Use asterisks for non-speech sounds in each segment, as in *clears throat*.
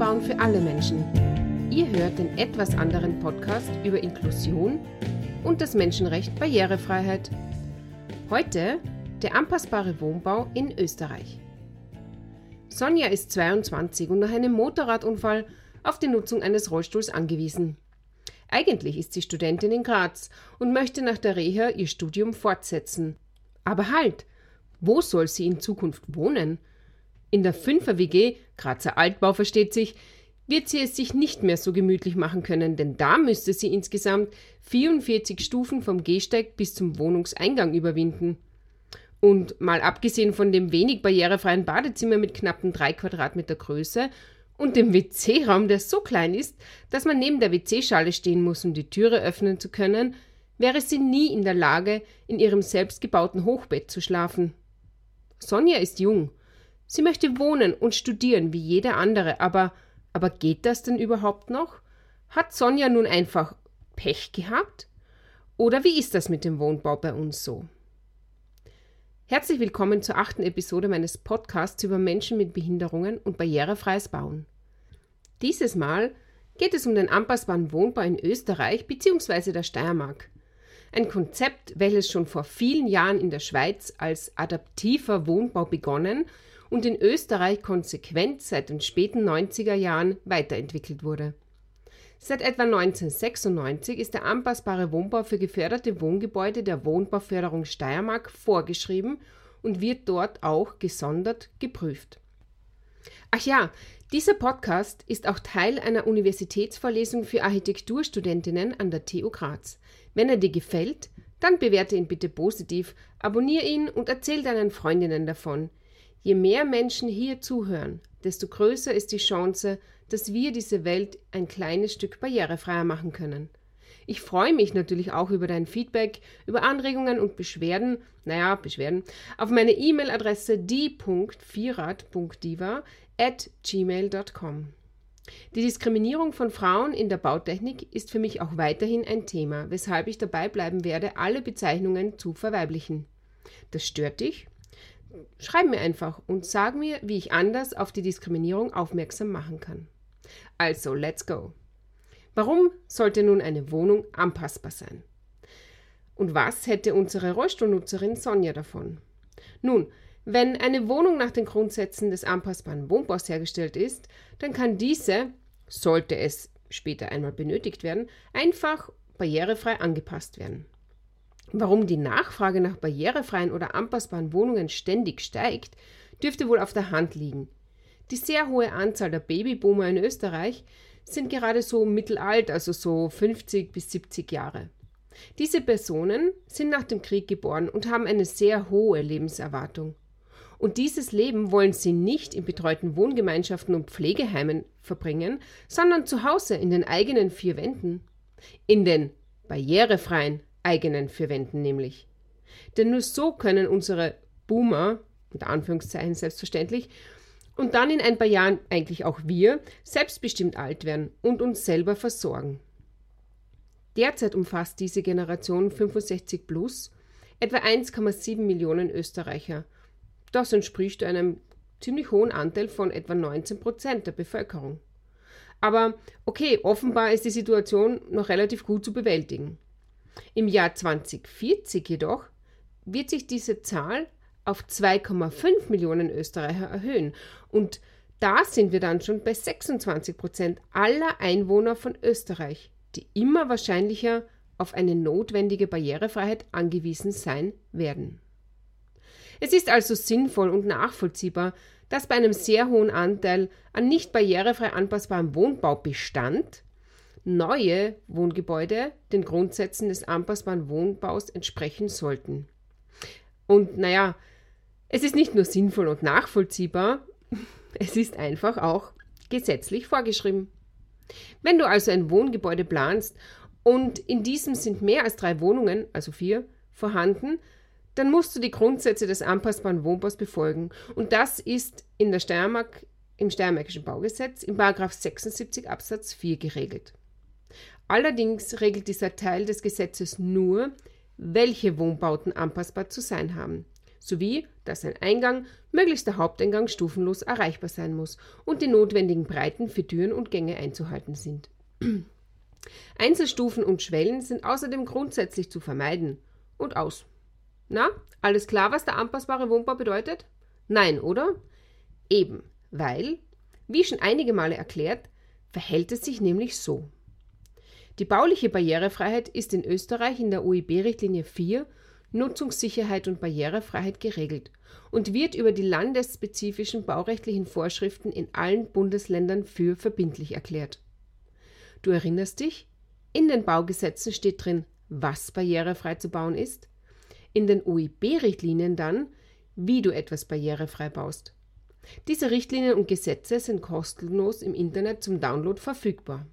bauen für alle Menschen. Ihr hört den etwas anderen Podcast über Inklusion und das Menschenrecht Barrierefreiheit. Heute der anpassbare Wohnbau in Österreich. Sonja ist 22 und nach einem Motorradunfall auf die Nutzung eines Rollstuhls angewiesen. Eigentlich ist sie Studentin in Graz und möchte nach der Reha ihr Studium fortsetzen. Aber halt, wo soll sie in Zukunft wohnen? In der Fünfer-WG, Grazer Altbau versteht sich, wird sie es sich nicht mehr so gemütlich machen können, denn da müsste sie insgesamt 44 Stufen vom Gehsteig bis zum Wohnungseingang überwinden. Und mal abgesehen von dem wenig barrierefreien Badezimmer mit knappen 3 Quadratmeter Größe und dem WC-Raum, der so klein ist, dass man neben der WC-Schale stehen muss, um die Türe öffnen zu können, wäre sie nie in der Lage, in ihrem selbstgebauten Hochbett zu schlafen. Sonja ist jung Sie möchte wohnen und studieren wie jeder andere, aber, aber geht das denn überhaupt noch? Hat Sonja nun einfach Pech gehabt? Oder wie ist das mit dem Wohnbau bei uns so? Herzlich willkommen zur achten Episode meines Podcasts über Menschen mit Behinderungen und barrierefreies Bauen. Dieses Mal geht es um den anpassbaren Wohnbau in Österreich bzw. der Steiermark. Ein Konzept, welches schon vor vielen Jahren in der Schweiz als adaptiver Wohnbau begonnen und in Österreich konsequent seit den späten 90er Jahren weiterentwickelt wurde. Seit etwa 1996 ist der anpassbare Wohnbau für geförderte Wohngebäude der Wohnbauförderung Steiermark vorgeschrieben und wird dort auch gesondert geprüft. Ach ja, dieser Podcast ist auch Teil einer Universitätsvorlesung für Architekturstudentinnen an der TU Graz. Wenn er dir gefällt, dann bewerte ihn bitte positiv, abonniere ihn und erzähl deinen Freundinnen davon. Je mehr Menschen hier zuhören, desto größer ist die Chance, dass wir diese Welt ein kleines Stück barrierefreier machen können. Ich freue mich natürlich auch über dein Feedback, über Anregungen und Beschwerden, naja, Beschwerden, auf meine E-Mail-Adresse die.vierrad.diva at gmail.com. Die Diskriminierung von Frauen in der Bautechnik ist für mich auch weiterhin ein Thema, weshalb ich dabei bleiben werde, alle Bezeichnungen zu verweiblichen. Das stört dich? Schreib mir einfach und sag mir, wie ich anders auf die Diskriminierung aufmerksam machen kann. Also, let's go. Warum sollte nun eine Wohnung anpassbar sein? Und was hätte unsere Rollstuhlnutzerin Sonja davon? Nun, wenn eine Wohnung nach den Grundsätzen des anpassbaren Wohnbaus hergestellt ist, dann kann diese, sollte es später einmal benötigt werden, einfach barrierefrei angepasst werden. Warum die Nachfrage nach barrierefreien oder anpassbaren Wohnungen ständig steigt, dürfte wohl auf der Hand liegen. Die sehr hohe Anzahl der Babyboomer in Österreich sind gerade so mittelalt, also so 50 bis 70 Jahre. Diese Personen sind nach dem Krieg geboren und haben eine sehr hohe Lebenserwartung. Und dieses Leben wollen sie nicht in betreuten Wohngemeinschaften und Pflegeheimen verbringen, sondern zu Hause in den eigenen vier Wänden. In den barrierefreien eigenen vier Wänden nämlich. Denn nur so können unsere Boomer, unter Anführungszeichen selbstverständlich, und dann in ein paar Jahren eigentlich auch wir, selbstbestimmt alt werden und uns selber versorgen. Derzeit umfasst diese Generation 65 plus etwa 1,7 Millionen Österreicher. Das entspricht einem ziemlich hohen Anteil von etwa 19 Prozent der Bevölkerung. Aber okay, offenbar ist die Situation noch relativ gut zu bewältigen. Im Jahr 2040 jedoch wird sich diese Zahl auf 2,5 Millionen Österreicher erhöhen und da sind wir dann schon bei 26 Prozent aller Einwohner von Österreich, die immer wahrscheinlicher auf eine notwendige Barrierefreiheit angewiesen sein werden. Es ist also sinnvoll und nachvollziehbar, dass bei einem sehr hohen Anteil an nicht barrierefrei anpassbarem Wohnbaubestand neue Wohngebäude den Grundsätzen des anpassbaren Wohnbaus entsprechen sollten. Und naja, es ist nicht nur sinnvoll und nachvollziehbar, *laughs* es ist einfach auch gesetzlich vorgeschrieben. Wenn du also ein Wohngebäude planst und in diesem sind mehr als drei Wohnungen, also vier, vorhanden, dann musst du die Grundsätze des anpassbaren Wohnbaus befolgen. Und das ist in der Steiermark, im Steiermärkischen Baugesetz im 76 Absatz 4 geregelt. Allerdings regelt dieser Teil des Gesetzes nur, welche Wohnbauten anpassbar zu sein haben. sowie dass ein Eingang, möglichst der Haupteingang, stufenlos erreichbar sein muss und die notwendigen Breiten für Türen und Gänge einzuhalten sind. *clears throat* Einzelstufen und Schwellen sind außerdem grundsätzlich zu vermeiden. Und aus. Na, alles klar, was der anpassbare Wohnbau bedeutet? Nein, oder? Eben, weil, wie schon einige Male erklärt, verhält es sich nämlich so. Die bauliche Barrierefreiheit ist in Österreich in der UIB-Richtlinie 4 Nutzungssicherheit und Barrierefreiheit geregelt und wird über die landesspezifischen baurechtlichen Vorschriften in allen Bundesländern für verbindlich erklärt. Du erinnerst dich? In den Baugesetzen steht drin, was barrierefrei zu bauen ist. In den UIB-Richtlinien dann, wie du etwas barrierefrei baust. Diese Richtlinien und Gesetze sind kostenlos im Internet zum Download verfügbar.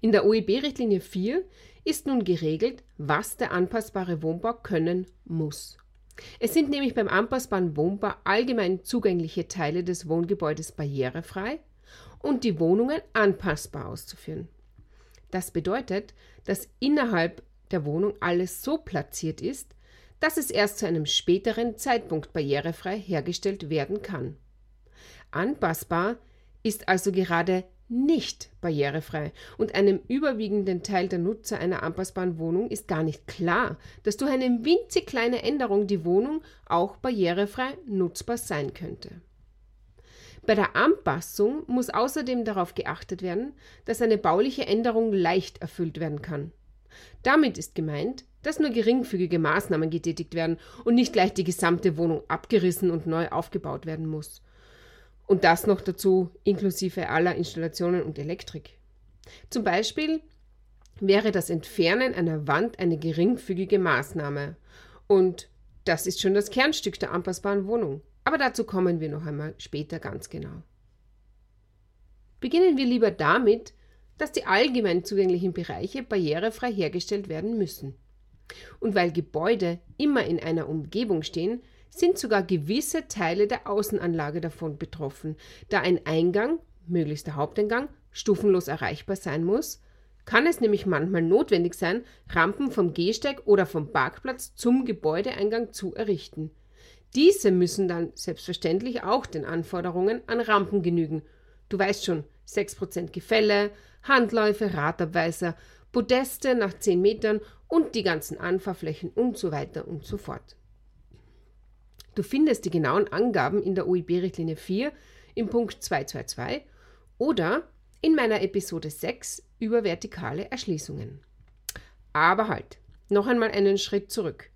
In der OEB-Richtlinie 4 ist nun geregelt, was der anpassbare Wohnbau können muss. Es sind nämlich beim anpassbaren Wohnbau allgemein zugängliche Teile des Wohngebäudes barrierefrei und die Wohnungen anpassbar auszuführen. Das bedeutet, dass innerhalb der Wohnung alles so platziert ist, dass es erst zu einem späteren Zeitpunkt barrierefrei hergestellt werden kann. Anpassbar ist also gerade nicht barrierefrei und einem überwiegenden Teil der Nutzer einer anpassbaren Wohnung ist gar nicht klar, dass durch eine winzig kleine Änderung die Wohnung auch barrierefrei nutzbar sein könnte. Bei der Anpassung muss außerdem darauf geachtet werden, dass eine bauliche Änderung leicht erfüllt werden kann. Damit ist gemeint, dass nur geringfügige Maßnahmen getätigt werden und nicht gleich die gesamte Wohnung abgerissen und neu aufgebaut werden muss. Und das noch dazu inklusive aller Installationen und Elektrik. Zum Beispiel wäre das Entfernen einer Wand eine geringfügige Maßnahme. Und das ist schon das Kernstück der anpassbaren Wohnung. Aber dazu kommen wir noch einmal später ganz genau. Beginnen wir lieber damit, dass die allgemein zugänglichen Bereiche barrierefrei hergestellt werden müssen. Und weil Gebäude immer in einer Umgebung stehen, sind sogar gewisse Teile der Außenanlage davon betroffen, da ein Eingang, möglichst der Haupteingang, stufenlos erreichbar sein muss, kann es nämlich manchmal notwendig sein, Rampen vom Gehsteig oder vom Parkplatz zum Gebäudeeingang zu errichten. Diese müssen dann selbstverständlich auch den Anforderungen an Rampen genügen. Du weißt schon, 6% Gefälle, Handläufe, Radabweiser, Podeste nach 10 Metern und die ganzen Anfahrflächen und so weiter und so fort. Du findest die genauen Angaben in der OIB-Richtlinie 4 im Punkt 222 oder in meiner Episode 6 über vertikale Erschließungen. Aber halt, noch einmal einen Schritt zurück.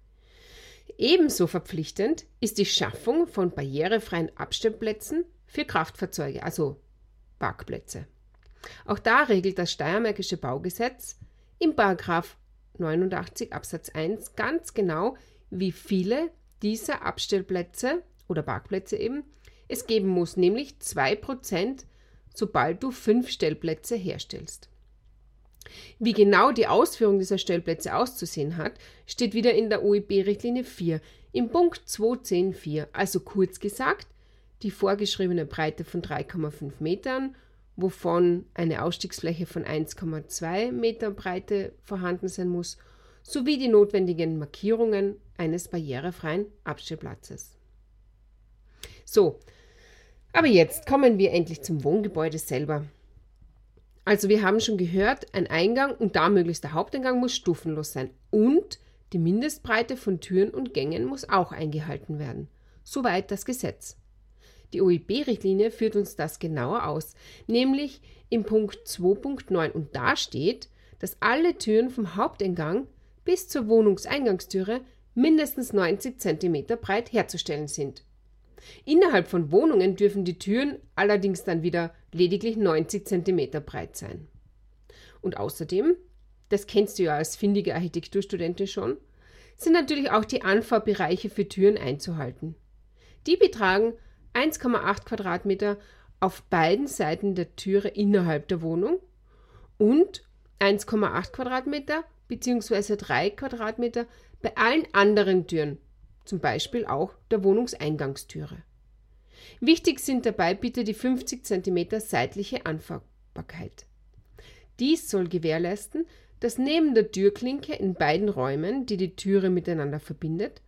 Ebenso verpflichtend ist die Schaffung von barrierefreien Abstellplätzen für Kraftfahrzeuge, also Parkplätze. Auch da regelt das Steiermärkische Baugesetz im Paragraph 89 Absatz 1 ganz genau, wie viele dieser Abstellplätze oder Parkplätze eben es geben muss, nämlich 2%, sobald du fünf Stellplätze herstellst. Wie genau die Ausführung dieser Stellplätze auszusehen hat, steht wieder in der OEB-Richtlinie 4 im Punkt 2.10.4, also kurz gesagt, die vorgeschriebene Breite von 3,5 Metern, wovon eine Ausstiegsfläche von 1,2 Meter Breite vorhanden sein muss sowie die notwendigen Markierungen eines barrierefreien Abstellplatzes. So, aber jetzt kommen wir endlich zum Wohngebäude selber. Also wir haben schon gehört, ein Eingang und da möglichst der Haupteingang muss stufenlos sein und die Mindestbreite von Türen und Gängen muss auch eingehalten werden. Soweit das Gesetz. Die OIB-Richtlinie führt uns das genauer aus, nämlich im Punkt 2.9 und da steht, dass alle Türen vom Haupteingang bis zur Wohnungseingangstüre mindestens 90 cm breit herzustellen sind. Innerhalb von Wohnungen dürfen die Türen allerdings dann wieder lediglich 90 cm breit sein. Und außerdem, das kennst du ja als findige Architekturstudentin schon, sind natürlich auch die Anfahrbereiche für Türen einzuhalten. Die betragen 1,8 Quadratmeter auf beiden Seiten der Türe innerhalb der Wohnung und 1,8 Quadratmeter bzw. 3 Quadratmeter bei allen anderen Türen, zum Beispiel auch der Wohnungseingangstüre. Wichtig sind dabei bitte die 50 cm seitliche Anfahrbarkeit. Dies soll gewährleisten, dass neben der Türklinke in beiden Räumen, die die Türe miteinander verbindet,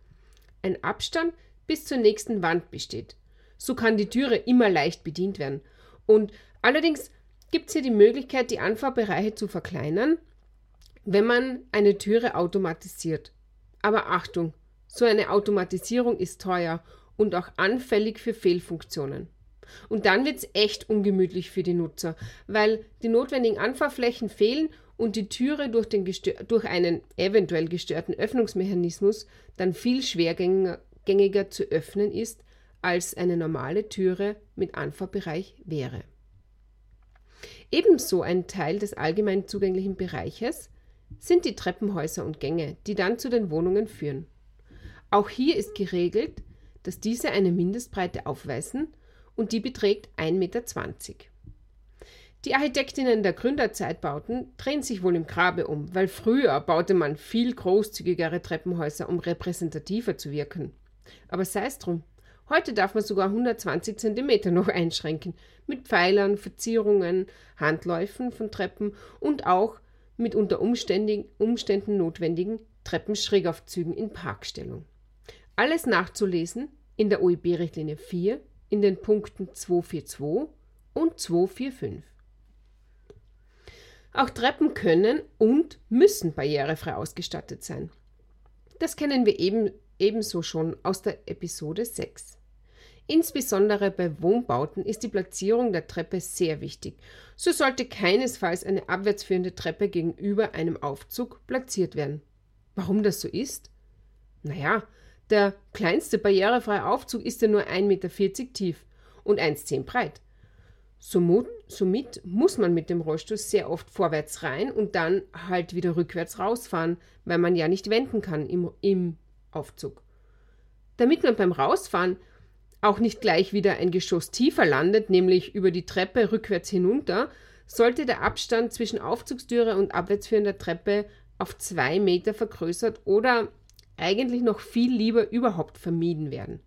ein Abstand bis zur nächsten Wand besteht. So kann die Türe immer leicht bedient werden. Und allerdings gibt es hier die Möglichkeit, die Anfahrbereiche zu verkleinern, wenn man eine Türe automatisiert. Aber Achtung, so eine Automatisierung ist teuer und auch anfällig für Fehlfunktionen. Und dann wird es echt ungemütlich für die Nutzer, weil die notwendigen Anfahrflächen fehlen und die Türe durch, den durch einen eventuell gestörten Öffnungsmechanismus dann viel schwergängiger zu öffnen ist, als eine normale Türe mit Anfahrbereich wäre. Ebenso ein Teil des allgemein zugänglichen Bereiches sind die Treppenhäuser und Gänge, die dann zu den Wohnungen führen. Auch hier ist geregelt, dass diese eine Mindestbreite aufweisen und die beträgt 1,20 Meter. Die Architektinnen der Gründerzeitbauten drehen sich wohl im Grabe um, weil früher baute man viel großzügigere Treppenhäuser, um repräsentativer zu wirken. Aber sei es drum. Heute darf man sogar 120 cm noch *laughs* einschränken, mit Pfeilern, Verzierungen, Handläufen von Treppen und auch mit unter Umständen, notwendigen Treppenschrägaufzügen in Parkstellung. Alles nachzulesen in der OIB-Richtlinie 4 in den Punkten 242 und 245. Auch Treppen können und müssen barrierefrei ausgestattet sein. Das kennen wir eben, ebenso schon aus der Episode 6. Insbesondere bei Wohnbauten ist die Platzierung der Treppe sehr wichtig. So sollte keinesfalls eine abwärtsführende Treppe gegenüber einem Aufzug platziert werden. Warum das so ist? Naja, der kleinste barrierefreie Aufzug ist ja nur 1,40 Meter tief und 1,10 breit. Somit muss man mit dem Rollstuhl sehr oft vorwärts rein und dann halt wieder rückwärts rausfahren, weil man ja nicht wenden kann im, im Aufzug. Damit man beim Rausfahren auch nicht gleich wieder ein Geschoss tiefer landet, nämlich über die Treppe rückwärts hinunter, sollte der Abstand zwischen Aufzugstüre und abwärtsführender Treppe auf zwei Meter vergrößert oder eigentlich noch viel lieber überhaupt vermieden werden.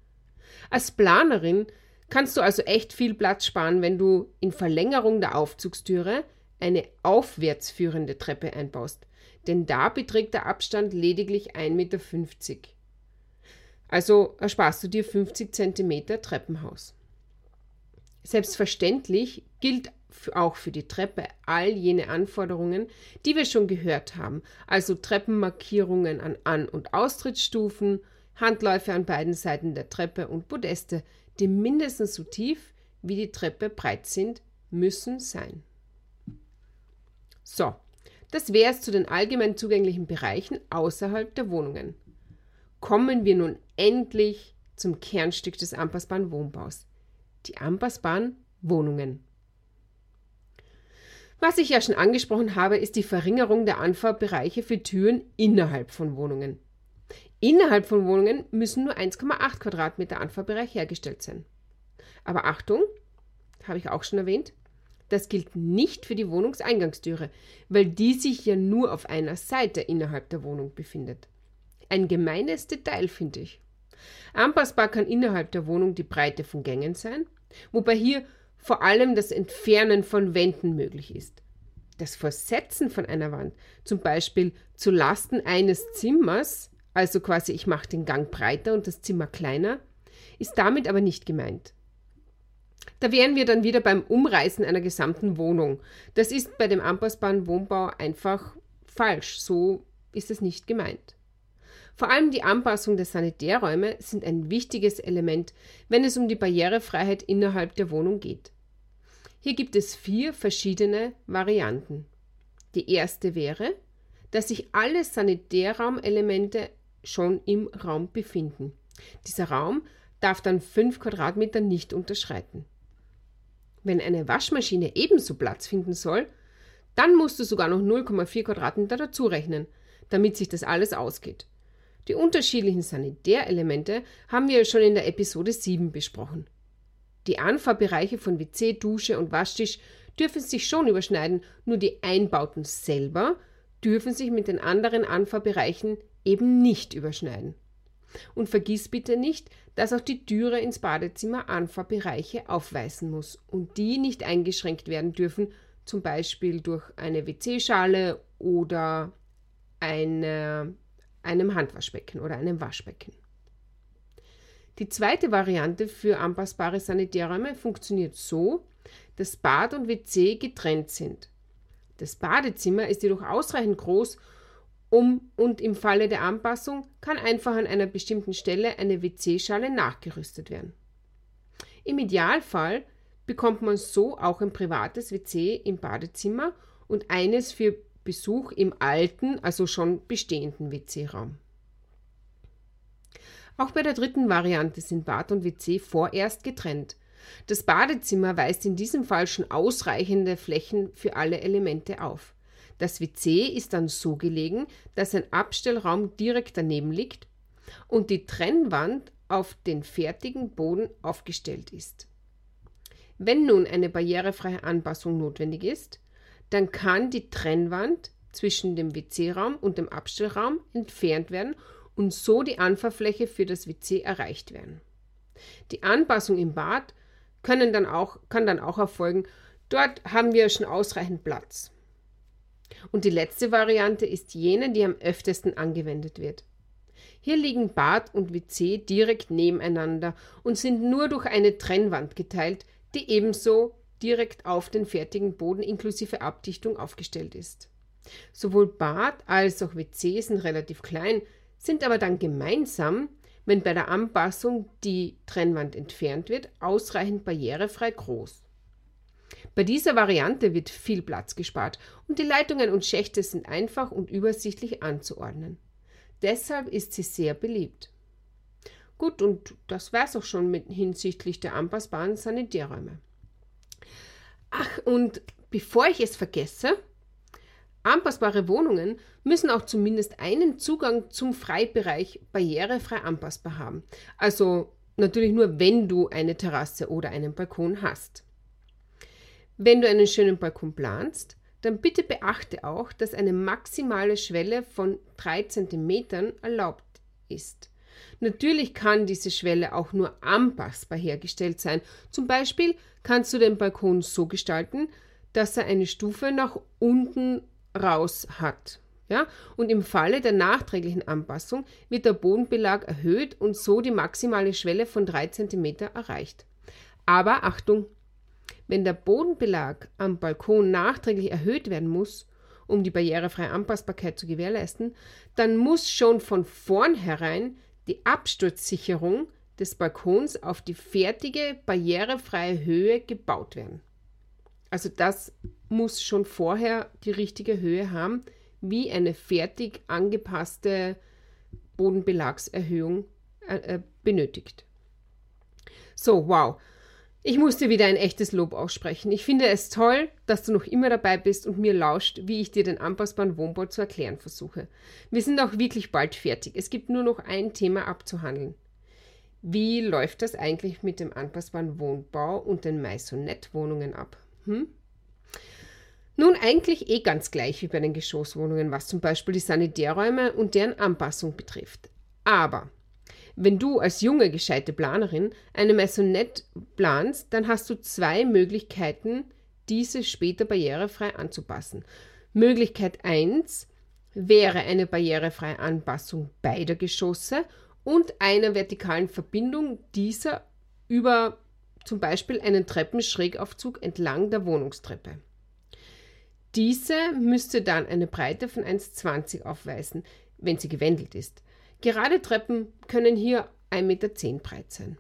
Als Planerin kannst du also echt viel Platz sparen, wenn du in Verlängerung der Aufzugstüre eine aufwärts führende Treppe einbaust, denn da beträgt der Abstand lediglich 1,50 Meter. Also ersparst du dir 50 cm Treppenhaus. Selbstverständlich gilt auch für die Treppe all jene Anforderungen, die wir schon gehört haben, also Treppenmarkierungen an An- und Austrittsstufen, Handläufe an beiden Seiten der Treppe und Podeste, die mindestens so tief wie die Treppe breit sind, müssen sein. So, das wäre es zu den allgemein zugänglichen Bereichen außerhalb der Wohnungen. Kommen wir nun endlich zum Kernstück des Ampassbahn Wohnbaus. Die Ampassbahn Wohnungen. Was ich ja schon angesprochen habe, ist die Verringerung der Anfahrbereiche für Türen innerhalb von Wohnungen. Innerhalb von Wohnungen müssen nur 1,8 Quadratmeter Anfahrbereich hergestellt sein. Aber Achtung, habe ich auch schon erwähnt, das gilt nicht für die Wohnungseingangstüre, weil die sich ja nur auf einer Seite innerhalb der Wohnung befindet. Ein gemeines Detail finde ich. Anpassbar kann innerhalb der Wohnung die Breite von Gängen sein, wobei hier vor allem das Entfernen von Wänden möglich ist. Das Versetzen von einer Wand, zum Beispiel zu Lasten eines Zimmers, also quasi ich mache den Gang breiter und das Zimmer kleiner, ist damit aber nicht gemeint. Da wären wir dann wieder beim Umreißen einer gesamten Wohnung. Das ist bei dem anpassbaren Wohnbau einfach falsch. So ist es nicht gemeint. Vor allem die Anpassung der Sanitärräume sind ein wichtiges Element, wenn es um die Barrierefreiheit innerhalb der Wohnung geht. Hier gibt es vier verschiedene Varianten. Die erste wäre, dass sich alle Sanitärraumelemente schon im Raum befinden. Dieser Raum darf dann 5 Quadratmeter nicht unterschreiten. Wenn eine Waschmaschine ebenso Platz finden soll, dann musst du sogar noch 0,4 Quadratmeter dazu rechnen, damit sich das alles ausgeht. Die unterschiedlichen Sanitärelemente haben wir schon in der Episode 7 besprochen. Die Anfahrbereiche von WC, Dusche und Waschtisch dürfen sich schon überschneiden, nur die Einbauten selber dürfen sich mit den anderen Anfahrbereichen eben nicht überschneiden. Und vergiss bitte nicht, dass auch die Türe ins Badezimmer Anfahrbereiche aufweisen muss und die nicht eingeschränkt werden dürfen, zum Beispiel durch eine WC-Schale oder eine, einem Handwaschbecken oder einem Waschbecken. Die zweite Variante für anpassbare Sanitärräume funktioniert so, dass Bad und WC getrennt sind. Das Badezimmer ist jedoch ausreichend groß, um und im Falle der Anpassung kann einfach an einer bestimmten Stelle eine WC-Schale nachgerüstet werden. Im Idealfall bekommt man so auch ein privates WC im Badezimmer und eines für Besuch im alten, also schon bestehenden WC-Raum. Auch bei der dritten Variante sind Bad und WC vorerst getrennt. Das Badezimmer weist in diesem Fall schon ausreichende Flächen für alle Elemente auf. Das WC ist dann so gelegen, dass ein Abstellraum direkt daneben liegt und die Trennwand auf den fertigen Boden aufgestellt ist. Wenn nun eine barrierefreie Anpassung notwendig ist, dann kann die Trennwand zwischen dem WC-Raum und dem Abstellraum entfernt werden und so die Anfahrfläche für das WC erreicht werden. Die Anpassung im Bad können dann auch, kann dann auch erfolgen. Dort haben wir schon ausreichend Platz. Und die letzte Variante ist jene, die am öftesten angewendet wird. Hier liegen Bad und WC direkt nebeneinander und sind nur durch eine Trennwand geteilt, die ebenso direkt auf den fertigen Boden inklusive Abdichtung aufgestellt ist. Sowohl Bad als auch WC sind relativ klein, sind aber dann gemeinsam, wenn bei der Anpassung die Trennwand entfernt wird, ausreichend barrierefrei groß. Bei dieser Variante wird viel Platz gespart und die Leitungen und Schächte sind einfach und übersichtlich anzuordnen. Deshalb ist sie sehr beliebt. Gut, und das wär's auch schon mit hinsichtlich der anpassbaren Sanitärräume. Ach, und bevor ich es vergesse, Anpassbare Wohnungen müssen auch zumindest einen Zugang zum Freibereich barrierefrei anpassbar haben. Also natürlich nur, wenn du eine Terrasse oder einen Balkon hast. Wenn du einen schönen Balkon planst, dann bitte beachte auch, dass eine maximale Schwelle von 3 cm erlaubt ist. Natürlich kann diese Schwelle auch nur anpassbar hergestellt sein. Zum Beispiel kannst du den Balkon so gestalten, dass er eine Stufe nach unten raus hat. Ja? Und im Falle der nachträglichen Anpassung wird der Bodenbelag erhöht und so die maximale Schwelle von 3 cm erreicht. Aber Achtung, wenn der Bodenbelag am Balkon nachträglich erhöht werden muss, um die barrierefreie Anpassbarkeit zu gewährleisten, dann muss schon von vornherein die Absturzsicherung des Balkons auf die fertige barrierefreie Höhe gebaut werden. Also das muss schon vorher die richtige Höhe haben, wie eine fertig angepasste Bodenbelagserhöhung äh, äh, benötigt. So, wow. Ich musste wieder ein echtes Lob aussprechen. Ich finde es toll, dass du noch immer dabei bist und mir lauscht, wie ich dir den anpassbaren Wohnbau zu erklären versuche. Wir sind auch wirklich bald fertig. Es gibt nur noch ein Thema abzuhandeln. Wie läuft das eigentlich mit dem anpassbaren Wohnbau und den Maisonette-Wohnungen ab? Hm? Nun eigentlich eh ganz gleich wie bei den Geschosswohnungen, was zum Beispiel die Sanitärräume und deren Anpassung betrifft. Aber wenn du als junge, gescheite Planerin eine Maisonette planst, dann hast du zwei Möglichkeiten, diese später barrierefrei anzupassen. Möglichkeit 1 wäre eine barrierefreie Anpassung beider Geschosse und einer vertikalen Verbindung dieser über zum Beispiel einen Treppenschrägaufzug entlang der Wohnungstreppe. Diese müsste dann eine Breite von 1,20 aufweisen, wenn sie gewendelt ist. Gerade Treppen können hier 1,10 Meter breit sein.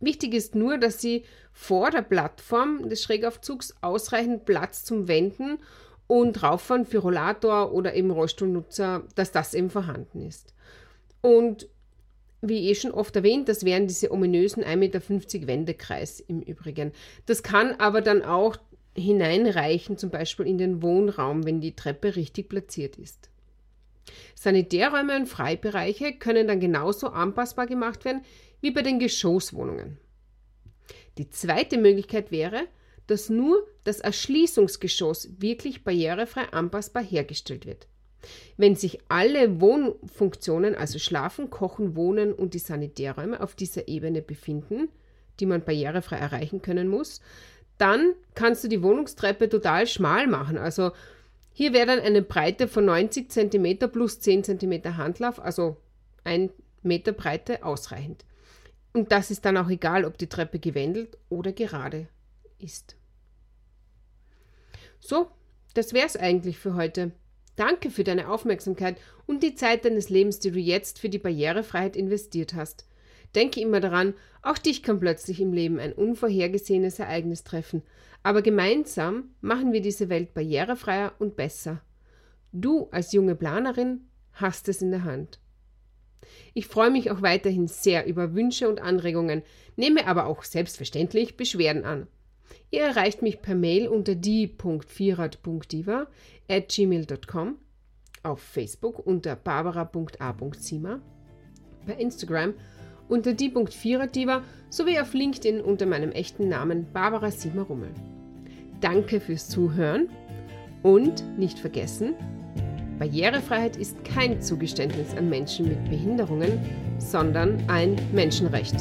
Wichtig ist nur, dass sie vor der Plattform des Schrägaufzugs ausreichend Platz zum Wenden und Rauffahren für Rollator oder eben Rollstuhlnutzer, dass das eben vorhanden ist. Und wie eh schon oft erwähnt, das wären diese ominösen 1,50 Meter Wendekreis im Übrigen. Das kann aber dann auch hineinreichen, zum Beispiel in den Wohnraum, wenn die Treppe richtig platziert ist. Sanitärräume und Freibereiche können dann genauso anpassbar gemacht werden wie bei den Geschosswohnungen. Die zweite Möglichkeit wäre, dass nur das Erschließungsgeschoss wirklich barrierefrei anpassbar hergestellt wird. Wenn sich alle Wohnfunktionen, also Schlafen, Kochen, Wohnen und die Sanitärräume auf dieser Ebene befinden, die man barrierefrei erreichen können muss, dann kannst du die Wohnungstreppe total schmal machen. Also hier wäre dann eine Breite von 90 cm plus 10 cm Handlauf, also 1 Meter Breite, ausreichend. Und das ist dann auch egal, ob die Treppe gewendelt oder gerade ist. So, das wär's eigentlich für heute. Danke für deine Aufmerksamkeit und die Zeit deines Lebens, die du jetzt für die Barrierefreiheit investiert hast. Denke immer daran, auch dich kann plötzlich im Leben ein unvorhergesehenes Ereignis treffen, aber gemeinsam machen wir diese Welt barrierefreier und besser. Du als junge Planerin hast es in der Hand. Ich freue mich auch weiterhin sehr über Wünsche und Anregungen, nehme aber auch selbstverständlich Beschwerden an. Ihr erreicht mich per Mail unter die.vierrad.diva at gmail.com, auf Facebook unter barbara.a.zima, bei Instagram unter die.vierradiva sowie auf LinkedIn unter meinem echten Namen Barbara Sima Rummel. Danke fürs Zuhören und nicht vergessen, Barrierefreiheit ist kein Zugeständnis an Menschen mit Behinderungen, sondern ein Menschenrecht.